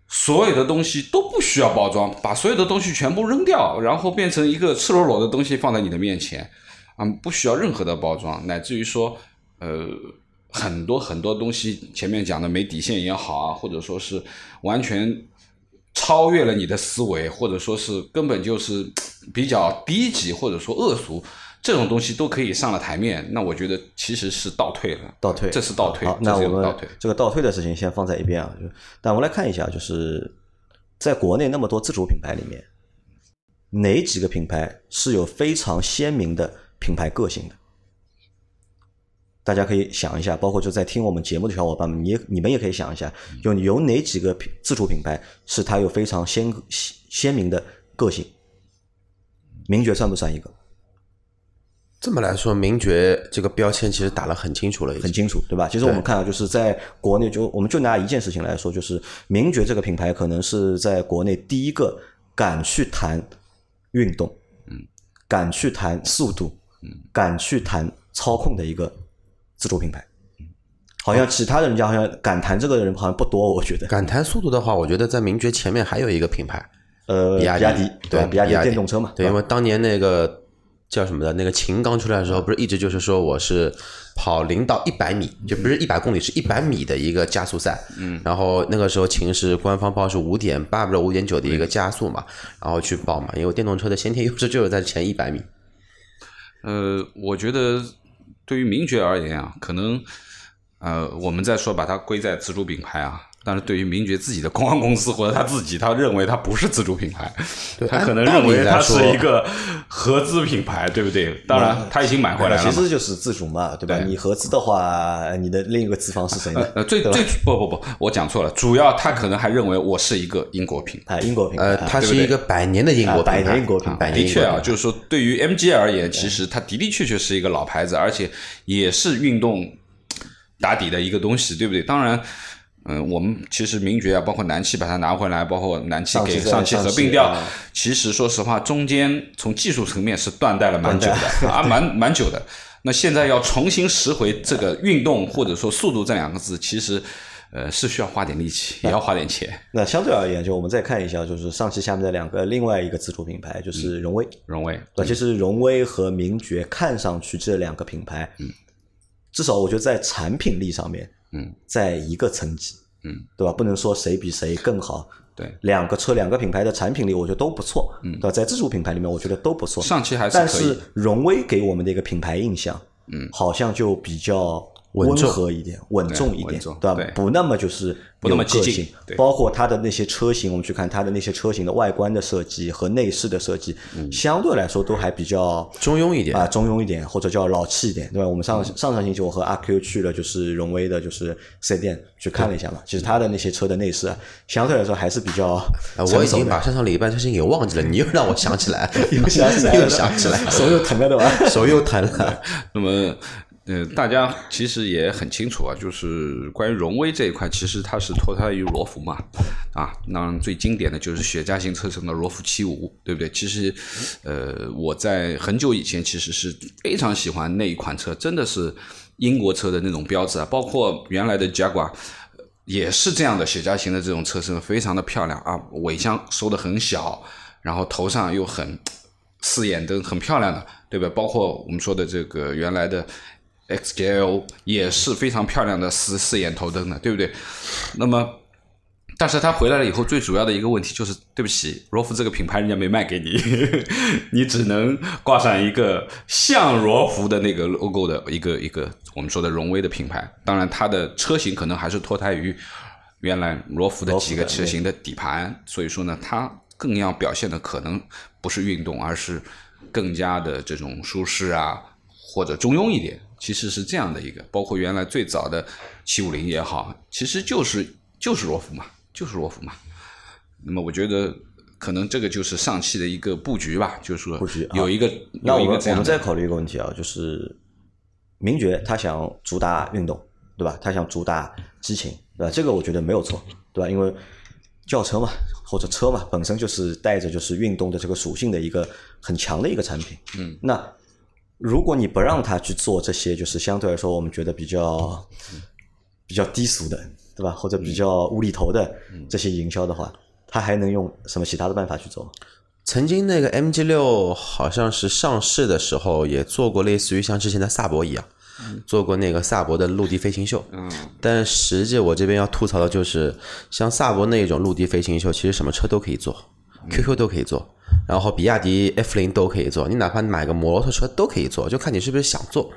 S2: 所有的东西都不需要包装，把所有的东西全部扔掉，然后变成一个赤裸裸的东西放在你的面前，啊，不需要任何的包装，乃至于说，呃，很多很多东西前面讲的没底线也好啊，或者说是完全超越了你的思维，或者说是根本就是比较低级或者说恶俗。这种东西都可以上了台面，那我觉得其实是倒退了，
S1: 倒退，
S2: 这是倒退
S1: 那我们。这个倒退的事情先放在一边啊。就但我们来看一下，就是在国内那么多自主品牌里面，哪几个品牌是有非常鲜明的品牌个性的？大家可以想一下，包括就在听我们节目的小伙伴们，你也你们也可以想一下，有有哪几个品自主品牌是它有非常鲜鲜鲜明的个性？名爵算不算一个？
S3: 这么来说，名爵这个标签其实打了很清楚了，
S1: 很清楚，对吧？其实我们看到，就是在国内，就我们就拿一件事情来说，就是名爵这个品牌可能是在国内第一个敢去谈运动，嗯，敢去谈速度，嗯，敢去谈操控的一个自主品牌。好像其他的人家好像敢谈这个的人好像不多，我觉得。
S3: 敢谈速度的话，我觉得在名爵前面还有一个品牌，
S1: 呃，
S3: 比亚
S1: 迪，对比亚迪
S3: 比亚迪。
S1: 电动车嘛，
S3: 对，因为当年那个叫什么的，那个秦刚出来的时候，不是一直就是说我是跑零到一百米，就不是一百公里，是一百米的一个加速赛。嗯，然后那个时候秦是官方报是五点八不是五点九的一个加速嘛，然后去报嘛，因为电动车的先天优势就是在前一百米。
S2: 呃，我觉得对于名爵而言啊，可能呃，我们再说把它归在自主品牌啊，但是对于名爵自己的公关公司或者他自己，他认为他不是自主品牌，他可能认为他是一个合资品牌，对不对？当然，他已经买回来了。
S1: 其实就是自主嘛，对吧？
S2: 对
S1: 你合资的话，你的另一个资方是谁呢？
S2: 呃，最最不不不，我讲错了，主要他可能还认为我是一个英国品牌。
S1: 啊，英国品牌，
S3: 呃，它是一个百年的英国品牌，
S1: 啊百年英国品牌
S2: 的确啊，就是说，对于 MG 而言，其实它的的确确是一个老牌子，而且也是运动打底的一个东西，对不对？当然，嗯、我们其实名爵啊，包括南汽把它拿回来，包括南汽给上汽合并掉
S1: 啊，
S2: 其实说实话，中间从技术层面是断代了蛮久的 啊，蛮蛮久的。那现在要重新拾回这个运动或者说速度这两个字，其实呃是需要花点力气，也要花点钱。
S1: 那相对而言，就我们再看一下，就是上汽下面的两个另外一个自主品牌，就是荣威。
S2: 荣威，
S1: 对，其实荣威和名爵看上去这两个品牌，嗯，至少我觉得在产品力上面，
S2: 嗯，
S1: 在一个层级，
S2: 嗯，
S1: 对吧？不能说谁比谁更好。
S2: 对，
S1: 两个车两个品牌的产品力，我觉得都不错，嗯，对吧？在自主品牌里面，我觉得都不错。
S2: 上汽还是
S1: 但是荣威给我们的一个品牌印象，嗯，好像就比较温
S3: 稳重。
S1: 和一点，稳重一点对吧？
S2: 对。
S1: 不那么就是
S2: 不那么激进对。
S1: 包括它的那些车型，我们去看它的那些车型的外观的设计和内饰的设计，相对来说都还比较
S3: 中庸一点。
S1: 啊，中庸一点，或者叫老气一点，对吧？我们上上上星期我和阿 Q 去了，就是荣威的，就是四 S 店去看了一下嘛。其实它的那些车的内饰啊，相对来说还是比较
S3: 我已经把上上礼拜车型给忘记了，你又让我想起来，
S1: 又想起来，
S3: 又想起来，
S1: 手又疼了，对吧？
S3: 手又疼了。
S2: 那么，呃，大家其实也很清楚啊，就是关于荣威这一块，其实它是脱胎于罗孚嘛，啊，那最经典的就是雪茄型车身的罗孚七五，对不对？其实，呃，我在很久以前其实是非常喜欢那一款车，真的是英国车的那种标志啊，包括原来的 Jaguar。也是这样的雪茄型的这种车身，非常的漂亮啊，尾箱收的很小，然后头上又很四眼灯，很漂亮的，对吧？包括我们说的这个原来的 XJL 也是非常漂亮的四四眼头灯的，对不对？那么，但是他回来了以后，最主要的一个问题就是，对不起，罗孚这个品牌人家没卖给你，你只能挂上一个像罗孚的那个 logo 的一个一个我们说的荣威的品牌。当然，它的车型可能还是脱胎于原来罗孚的几个车型的底盘，所以说呢，它更要表现的可能不是运动，而是更加的这种舒适啊，或者中庸一点。其实是这样的一个，包括原来最早的七五零也好，其实就是就是罗孚嘛，就是罗孚嘛。那么我觉得可能这个就是上汽的一个布局吧，就是说
S1: 布局啊
S2: 有一个
S1: 那我们我
S2: 有一个这样的
S1: 们再考虑一个问题啊，就是名爵他想主打运动，对吧？他想主打激情，对吧？这个我觉得没有错，对吧？因为轿车嘛，或者车嘛，本身就是带着就是运动的这个属性的一个很强的一个产品。嗯，那如果你不让他去做这些，就是相对来说我们觉得比较比较低俗的，对吧？或者比较无厘头的这些营销的话，他还能用什么其他的办法去做？
S3: 曾经那个 MG 六好像是上市的时候也做过类似于像之前的萨博一样，做过那个萨博的陆地飞行秀。嗯，但实际我这边要吐槽的就是，像萨博那种陆地飞行秀，其实什么车都可以做，QQ 都可以做，然后比亚迪 F 零都可以做，你哪怕买个摩托车都可以做，就看你是不是想做。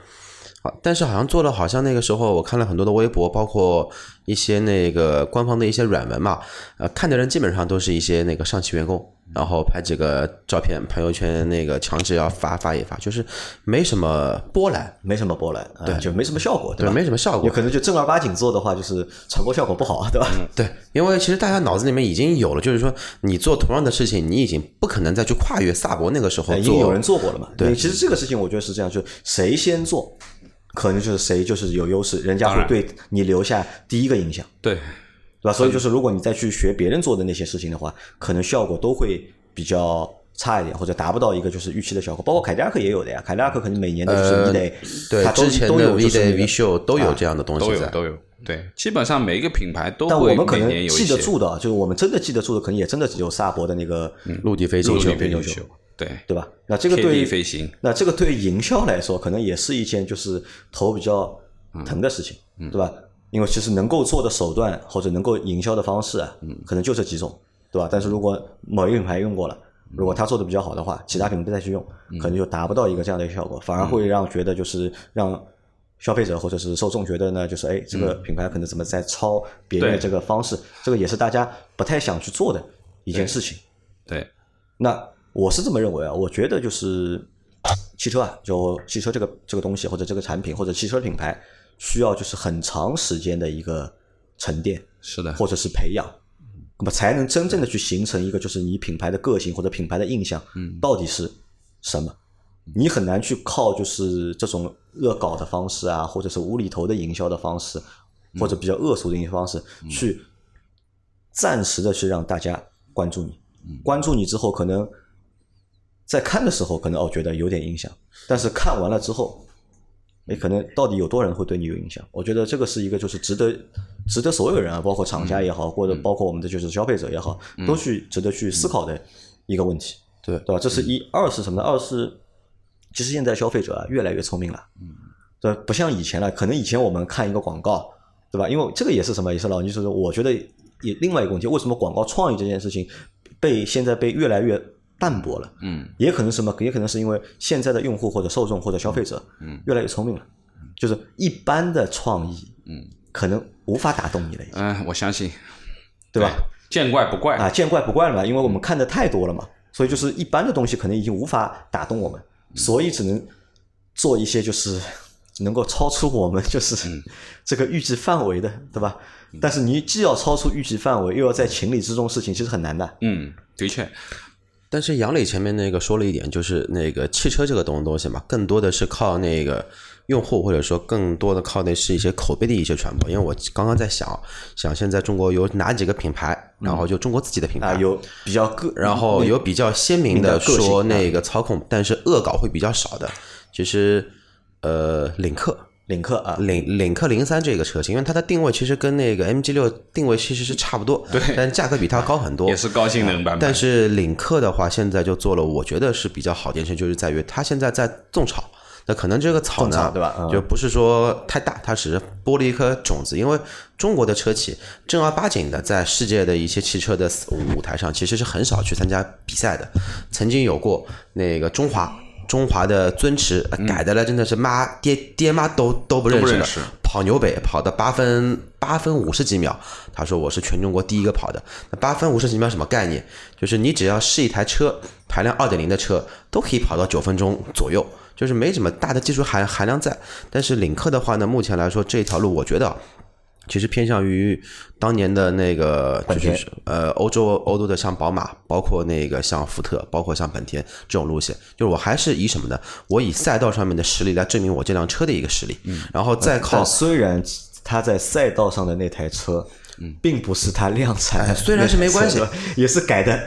S3: 好，但是好像做了，好像那个时候我看了很多的微博，包括一些那个官方的一些软文嘛，呃，看的人基本上都是一些那个上汽员工，然后拍几个照片，朋友圈那个强制要发发一发，就是没什么波澜，
S1: 没什么波澜，对，就没什么效果，对吧？
S3: 没什么效果，
S1: 有可能就正儿八经做的话，就是传播效果不好，对吧？
S3: 对，因为其实大家脑子里面已经有了，就是说你做同样的事情，你已经不可能再去跨越萨博那个时候，
S1: 已经有人做过了嘛？对，其实这个事情我觉得是这样，就是谁先做，可能就是谁就是有优势，人家会对你留下第一个印象，
S2: 对。
S1: 对吧？所以就是，如果你再去学别人做的那些事情的话，可能效果都会比较差一点，或者达不到一个就是预期的效果。包括凯迪拉克也有的呀，凯迪拉克可能每年的就是 V Day，
S3: 对，之前的 V Day、V Show 都有这样的东西
S2: 都有都有。对，基本上每一个品牌都会
S1: 但我们可能记得住的，就是我们真的记得住的，可能也真的只有萨博的那个
S3: 陆地飞行
S2: 秀，
S3: 秀，
S2: 对
S1: 对吧？那这个对于
S2: 飞行，
S1: 那这个对于营销来说，可能也是一件就是头比较疼的事情，对吧？因为其实能够做的手段或者能够营销的方式啊，可能就这几种，对吧？但是如果某一个品牌用过了，如果他做的比较好的话，其他品牌再去用，可能就达不到一个这样的一个效果，反而会让觉得就是让消费者或者是受众觉得呢，就是哎，这个品牌可能怎么在抄别人的这个方式，这个也是大家不太想去做的一件事情。
S2: 对，
S1: 那我是这么认为啊，我觉得就是汽车啊，就汽车这个这个东西或者这个产品或者汽车品牌。需要就是很长时间的一个沉淀，
S2: 是的，
S1: 或者是培养，那么才能真正的去形成一个就是你品牌的个性或者品牌的印象，嗯，到底是什么？你很难去靠就是这种恶搞的方式啊，或者是无厘头的营销的方式，或者比较恶俗的一些方式，去暂时的去让大家关注你，关注你之后，可能在看的时候可能哦觉得有点影响，但是看完了之后。你可能到底有多少人会对你有影响？我觉得这个是一个就是值得值得所有人啊，包括厂家也好，或者包括我们的就是消费者也好，都去值得去思考的一个问题，
S3: 对
S1: 对吧？这是一，二是什么呢？二是其实现在消费者啊越来越聪明了，嗯，对，不像以前了。可能以前我们看一个广告，对吧？因为这个也是什么，也是老倪说的。我觉得也另外一个问题，为什么广告创意这件事情被现在被越来越。淡薄了，嗯，也可能什么，也可能是因为现在的用户或者受众或者消费者，嗯，越来越聪明了，就是一般的创意，嗯，可能无法打动你了，
S2: 嗯，我相信，
S1: 对吧？
S2: 见怪不怪。
S1: 啊，见怪不怪了嘛，因为我们看的太多了嘛，所以就是一般的东西可能已经无法打动我们，所以只能做一些就是能够超出我们就是这个预计范围的，对吧？但是你既要超出预计范围，又要在情理之中，事情其实很难的，
S2: 嗯，的确。
S3: 但是杨磊前面那个说了一点，就是那个汽车这个东东西嘛，更多的是靠那个用户，或者说更多的靠的是一些口碑的一些传播。因为我刚刚在想，想现在中国有哪几个品牌，然后就中国自己的品牌
S1: 有比较个，
S3: 然后有比较鲜明的说那个操控，但是恶搞会比较少的，其实呃领克。
S1: 领克啊，
S3: 领领克零三这个车型，因为它的定位其实跟那个 MG 六定位其实是差不多，
S2: 对，
S3: 但价格比它高很多，
S2: 也是高性能版本。
S3: 但是领克的话，现在就做了，我觉得是比较好的一件事，就是在于它现在在种草。那可能这个草呢，
S1: 对吧？
S3: 就不是说太大，它只是播了一颗种子。因为中国的车企正儿八经的在世界的一些汽车的舞台上，其实是很少去参加比赛的。曾经有过那个中华。中华的尊驰改的了，真的是妈爹爹妈都都不认识了。跑纽北跑的八分八分五十几秒，他说我是全中国第一个跑的。那八分五十几秒什么概念？就是你只要是一台车，排量二点零的车，都可以跑到九分钟左右，就是没什么大的技术含含量在。但是领克的话呢，目前来说这条路，我觉得。其实偏向于当年的那个，就是呃，欧洲欧洲的像宝马，包括那个像福特，包括像本田这种路线，就是我还是以什么呢？我以赛道上面的实力来证明我这辆车的一个实力，然后再靠。
S1: 虽然他在赛道上的那台车，并不是它量产，
S3: 虽然是没关系，
S1: 也是改的。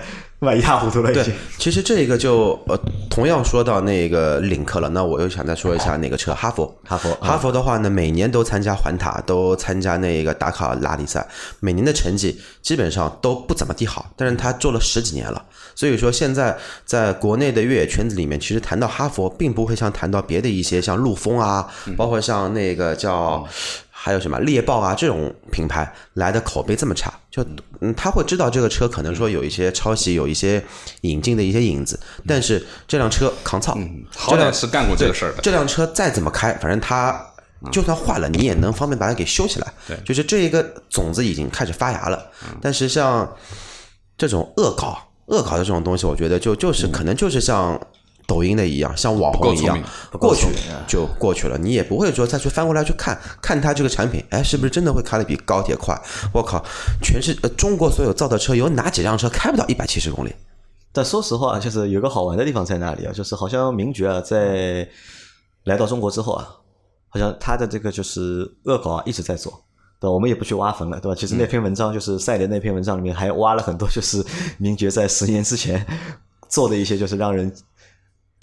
S1: 一塌糊涂了。
S3: 对，其实这个就呃，同样说到那个领克了，那我又想再说一下那个车，哈佛。
S1: 哈佛，
S3: 哈佛的话呢，每年都参加环塔，都参加那个达卡拉力赛，每年的成绩基本上都不怎么地好。但是他做了十几年了，所以说现在在国内的越野圈子里面，其实谈到哈佛，并不会像谈到别的一些像陆风啊，包括像那个叫。还有什么猎豹啊这种品牌来的口碑这么差，就嗯他会知道这个车可能说有一些抄袭，有一些引进的一些影子，但是这辆车抗操，
S2: 好歹是干过这个事儿的。
S3: 这辆车再怎么开，反正它就算坏了，你也能方便把它给修起来。
S2: 对，
S3: 就是这一个种子已经开始发芽了。但是像这种恶搞，恶搞的这种东西，我觉得就就是可能就是像抖音的一样，像网红一样过去就过去了，你也不会说再去翻过来去看看它这个产品，哎，是不是真的会开的比高铁快？我靠，全是呃中国所有造的车有哪几辆车开不到一百七十公里？
S1: 但说实话，就是有个好玩的地方在哪里啊？就是好像名爵啊，在来到中国之后啊，好像他的这个就是恶搞啊一直在做，对吧？我们也不去挖坟了，对吧？其实那篇文章就是赛联那篇文章里面还挖了很多，就是名爵在十年之前 做的一些就是让人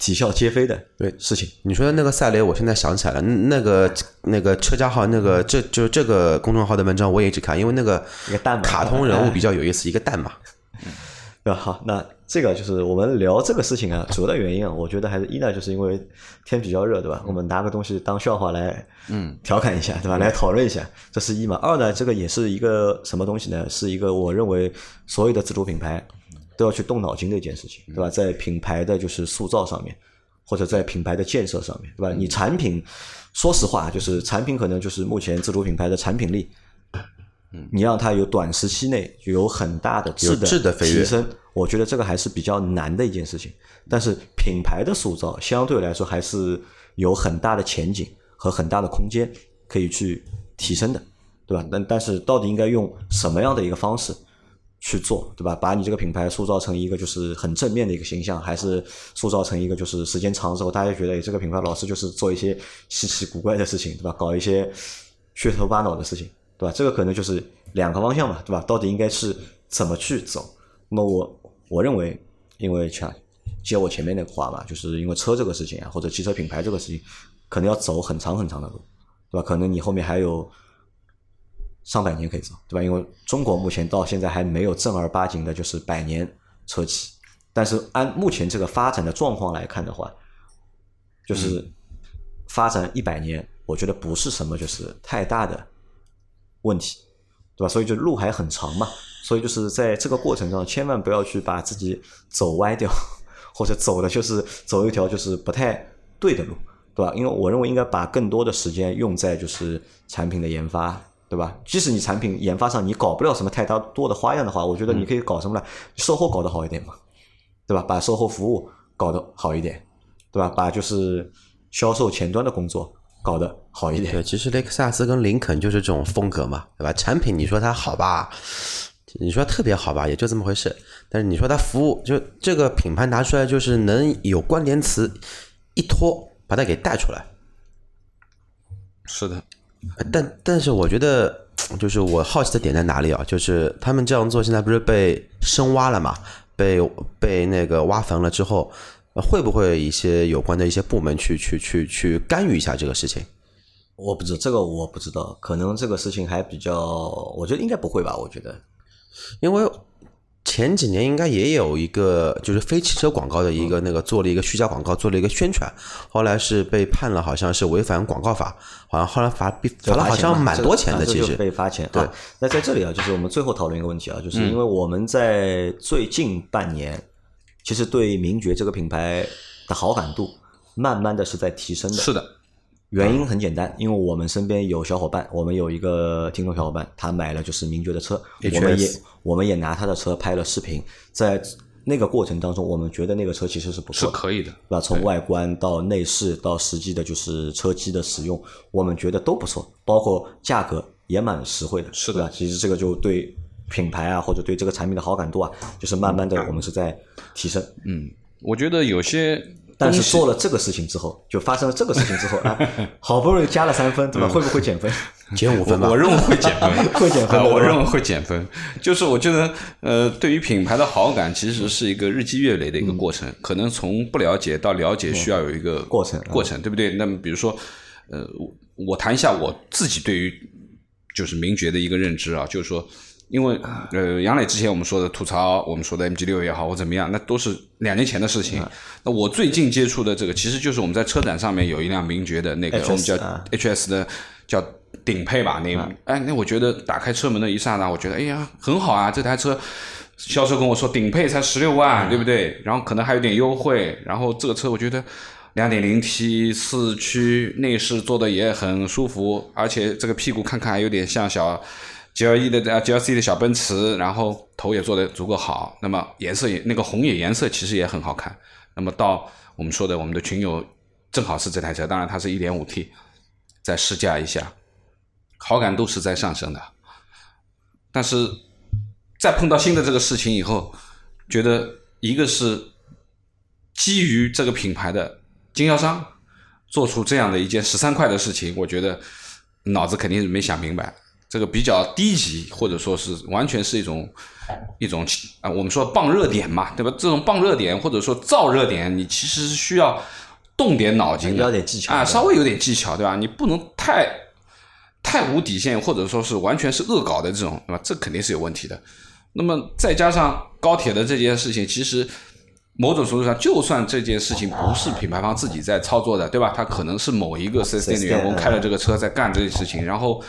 S1: 啼笑皆非的
S3: 对
S1: 事情。
S3: 你说的那个赛雷，我现在想起来了，那个那个车家号，那个这就这个公众号的文章我也一直看，因为那个
S1: 一个蛋嘛
S3: 卡通人物比较有意思，一个蛋嘛。
S1: 对吧？好，那这个就是我们聊这个事情啊，主要的原因啊，我觉得还是一呢，就是因为天比较热，对吧？我们拿个东西当笑话来，嗯，调侃一下，对吧？来讨论一下，这是一嘛。二呢，这个也是一个什么东西呢？是一个我认为所有的自主品牌都要去动脑筋的一件事情，对吧？在品牌的就是塑造上面，或者在品牌的建设上面，对吧？你产品，说实话，就是产品可能就是目前自主品牌的产品力。你让它有短时期内有很大的质
S3: 的
S1: 提升，我觉得这个还是比较难的一件事情。但是品牌的塑造相对来说还是有很大的前景和很大的空间可以去提升的，对吧？但但是到底应该用什么样的一个方式去做，对吧？把你这个品牌塑造成一个就是很正面的一个形象，还是塑造成一个就是时间长之后大家觉得，这个品牌老是就是做一些稀奇古怪的事情，对吧？搞一些噱头巴脑的事情，对吧？这个可能就是两个方向嘛，对吧？到底应该是怎么去走？那么我我认为，因为像接我前面那个话嘛，就是因为车这个事情啊，或者汽车品牌这个事情，可能要走很长很长的路，对吧？可能你后面还有上百年可以走，对吧？因为中国目前到现在还没有正儿八经的就是百年车企，但是按目前这个发展的状况来看的话，就是发展一百年，我觉得不是什么就是太大的问题，对吧？所以就路还很长嘛，所以就是在这个过程中，千万不要去把自己走歪掉，或者走的就是走一条就是不太对的路，对吧？因为我认为应该把更多的时间用在就是产品的研发，对吧？即使你产品研发上你搞不了什么太大多的花样的话，我觉得你可以搞什么呢？售后搞得好一点嘛，对吧？把售后服务搞得好一点，对吧？把就是销售前端的工作搞得好一点。
S3: 对，其实雷克萨斯跟林肯就是这种风格嘛，对吧？产品你说它好吧，你说特别好吧，也就这么回事。但是你说它服务，就这个品牌拿出来就是能有关联词一拖把它给带出来。
S2: 是的，
S3: 呃但但是我觉得，就是我好奇的点在哪里啊？就是他们这样做现在不是被深挖了嘛？被被那个挖坟了之后，呃会不会一些有关的一些部门去去去去干预一下这个事情？
S1: 我不知这个我不知道，可能这个事情还比较，我觉得应该不会吧？我觉得
S3: 因为前几年应该也有一个就是非汽车广告的一个那个做了一个虚假广告，做了一个宣传，后来是被判了，好像是违反广告法，好像后来罚罚了好像蛮多钱的，其实
S1: 被罚钱。
S3: 对
S1: 啊，那在这里啊，就是我们最后讨论一个问题啊，就是因为我们在最近半年，其实对名爵这个品牌的好感度慢慢的是在提升的。
S2: 是的，
S1: 原因很简单，因为我们身边有小伙伴，我们有一个听众小伙伴，他买了就是名爵的车，我们也我们也拿他的车拍了视频，在那个过程当中，我们觉得那个车其实是不错的，
S2: 是可以的。
S1: 对吧？从外观到内饰到实际的就是车机的使用，我们觉得都不错，包括价格也蛮实惠的，
S2: 是的？
S1: 其实这个就对品牌啊，或者对这个产品的好感度啊，就是慢慢的我们是在提升。
S2: 嗯我觉得有些
S1: 但是做了这个事情之后，就发生了这个事情之后 啊，好不容易加了三分，对吧？会不会减分？
S3: 减五分吧
S2: 我。认为会减分，
S1: 会减分
S2: 我认为会减分。就是我觉得，呃，对于品牌的好感，其实是一个日积月累的一个过程。可能从不了解到了解，需要有一个
S1: 过程
S2: 过程，对不对？那么，比如说，呃，我我谈一下我自己对于就是名爵的一个认知啊，就是说。因为呃，杨磊之前我们说的吐槽，我们说的 MG 六也好或怎么样，那都是两年前的事情。那我最近接触的这个，其实就是我们在车展上面有一辆名爵的那个我们叫
S1: 啊
S2: HS 的叫顶配吧，那哎，那我觉得打开车门的一刹那，我觉得哎呀很好啊，这台车销售跟我说顶配才十六万，对不对？然后可能还有点优惠，然后这个车我觉得。两点零 T 四驱内饰做的也很舒服，而且这个屁股看看还有点像小 GLE 的呃 GLC 的小奔驰，然后头也做的足够好，那么颜色也那个红也颜色其实也很好看。那么到我们说的我们的群友正好是这台车，当然它是一点五 T，再试驾一下，好感度是在上升的。但是再碰到新的这个事情以后，觉得一个是基于这个品牌的经销商做出这样的一件十三块的事情，我觉得脑子肯定是没想明白。这个比较低级，或者说是完全是一种一种啊，我们说傍热点嘛，对吧？这种傍热点或者说造热点，你其实是需要动点脑筋的，
S1: 要点技巧
S2: 啊，稍微有点技巧，对吧？你不能太太无底线，或者说是完全是恶搞的这种，对吧？这肯定是有问题的。那么再加上高铁的这件事情，其实某种程度上，就算这件事情不是品牌方自己在操作的，对吧？他可能是某一个四 S 店的员工开了这个车在干这件事情，然后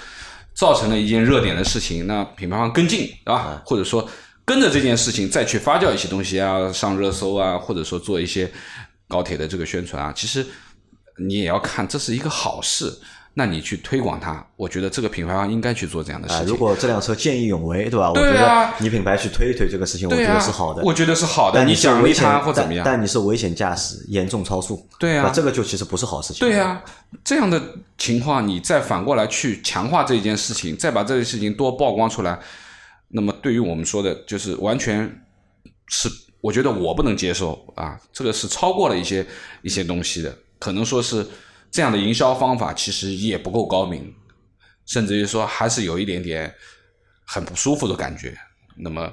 S2: 造成了一件热点的事情，那品牌方跟进，对吧？或者说跟着这件事情再去发酵一些东西啊，上热搜啊，或者说做一些高铁的这个宣传啊，其实你也要看这是一个好事。那你去推广它，我觉得这个品牌方应该去做这样的事
S1: 啊，
S2: 情。
S1: 如果这辆车见义勇为，对吧？我觉得你品牌去推一推这个事情，我觉得是好的。
S2: 我觉得是好的。
S1: 但
S2: 你奖励他或怎么样？
S1: 但但你是危险驾驶，严重超速，
S2: 对啊
S1: 那这个就其实不是好事情。
S2: 对啊、这样的情况你再反过来去强化这一件事情，再把这件事情多曝光出来，那么对于我们说的，就是完全是我觉得我不能接受啊，这个是超过了一些一些东西的，可能说是这样的营销方法其实也不够高明，甚至于说还是有一点点很不舒服的感觉，那么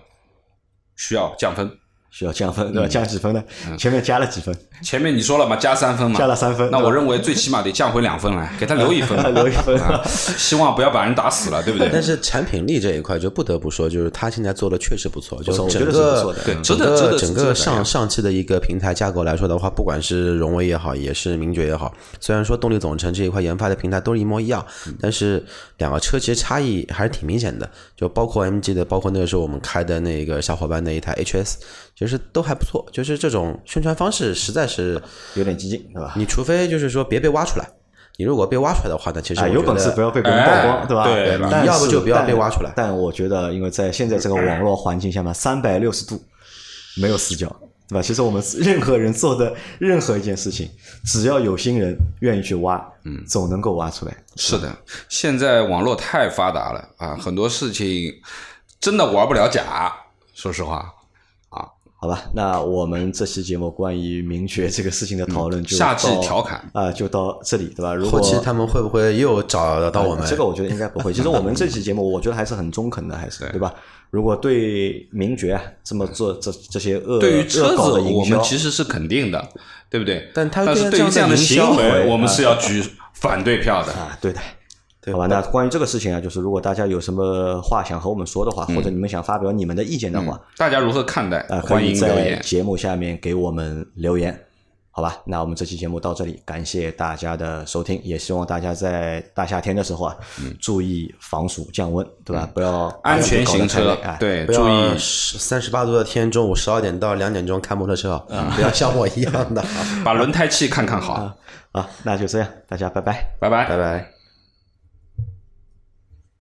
S2: 需要降分。
S1: 需要降分，对吧？
S2: 嗯
S1: 降几分呢？前面加了几分，
S2: 前面你说了嘛，加三分嘛，
S1: 加了三分
S2: 那我认为最起码得降回两分来，给他留一分，
S1: 留一分。
S2: 啊希望不要把人打死了，对不对？
S3: 但是产品力这一块就不得不说，就是他现在做的确实不错，就
S1: 是我觉得是
S3: 整个
S1: 不错的。
S2: 对
S3: 整个整个上上汽的一个平台架构来说的话，不管是荣威也好，也是名爵也好，虽然说动力总成这一块研发的平台都是一模一样，
S2: 嗯。
S3: 但是两个车其实差异还是挺明显的。就包括 MG 的，包括那个时候我们开的那个小伙伴那一台 HS，其实都还不错。就是这种宣传方式实在是，
S1: 有点激进，对吧？
S3: 你除非就是说别被挖出来。你如果被挖出来的话呢，其实
S1: 啊，有本事不要被别人曝光，
S2: 哎
S1: 对吧？
S2: 对吧
S1: 但
S3: 你要不就不要被挖出来
S1: 但我觉得，因为在现在这个网络环境下面，三百六十度没有死角，对吧？其实我们任何人做的任何一件事情，只要有心人愿意去挖，嗯，总能够挖出来。
S2: 是的，现在网络太发达了啊，很多事情真的玩不了假，说实话。
S1: 好吧，那我们这期节目关于名爵这个事情的讨论就
S2: 夏季调侃
S1: 啊、就到这里，对吧？如果
S3: 后期他们会不会又找得到我们？
S1: 这个我觉得应该不会。其实我们这期节目，我觉得还是很中肯的，还是 对吧？如果对名爵啊这么做这这些恶
S2: 对于车子，我们其实是肯定的，对不对？
S3: 但他
S2: 但是
S3: 对
S2: 于这样的行为，我们
S1: 啊
S2: 是要举反对票的。
S1: 啊，对的。好吧，那关于这个事情啊，就是如果大家有什么话想和我们说的话，或者你们想发表你们的意见的话，
S2: 大家如何看待？
S1: 啊，可
S2: 欢迎在。
S1: 节目下面给我们留言，好吧？那我们这期节目到这里，感谢大家的收听，也希望大家在大夏天的时候啊，注意防暑降温，对吧？不要
S2: 嗯安全行车
S1: 搞得太累，哎，
S2: 对，
S3: 不
S2: 注意
S3: 要三十八度的天，中午十二点到两点钟开摩托车啊，不要像我一样的。
S2: 把轮胎气看看好。
S1: 啊，那就这样，大家拜拜。
S2: 拜拜，
S3: 拜拜。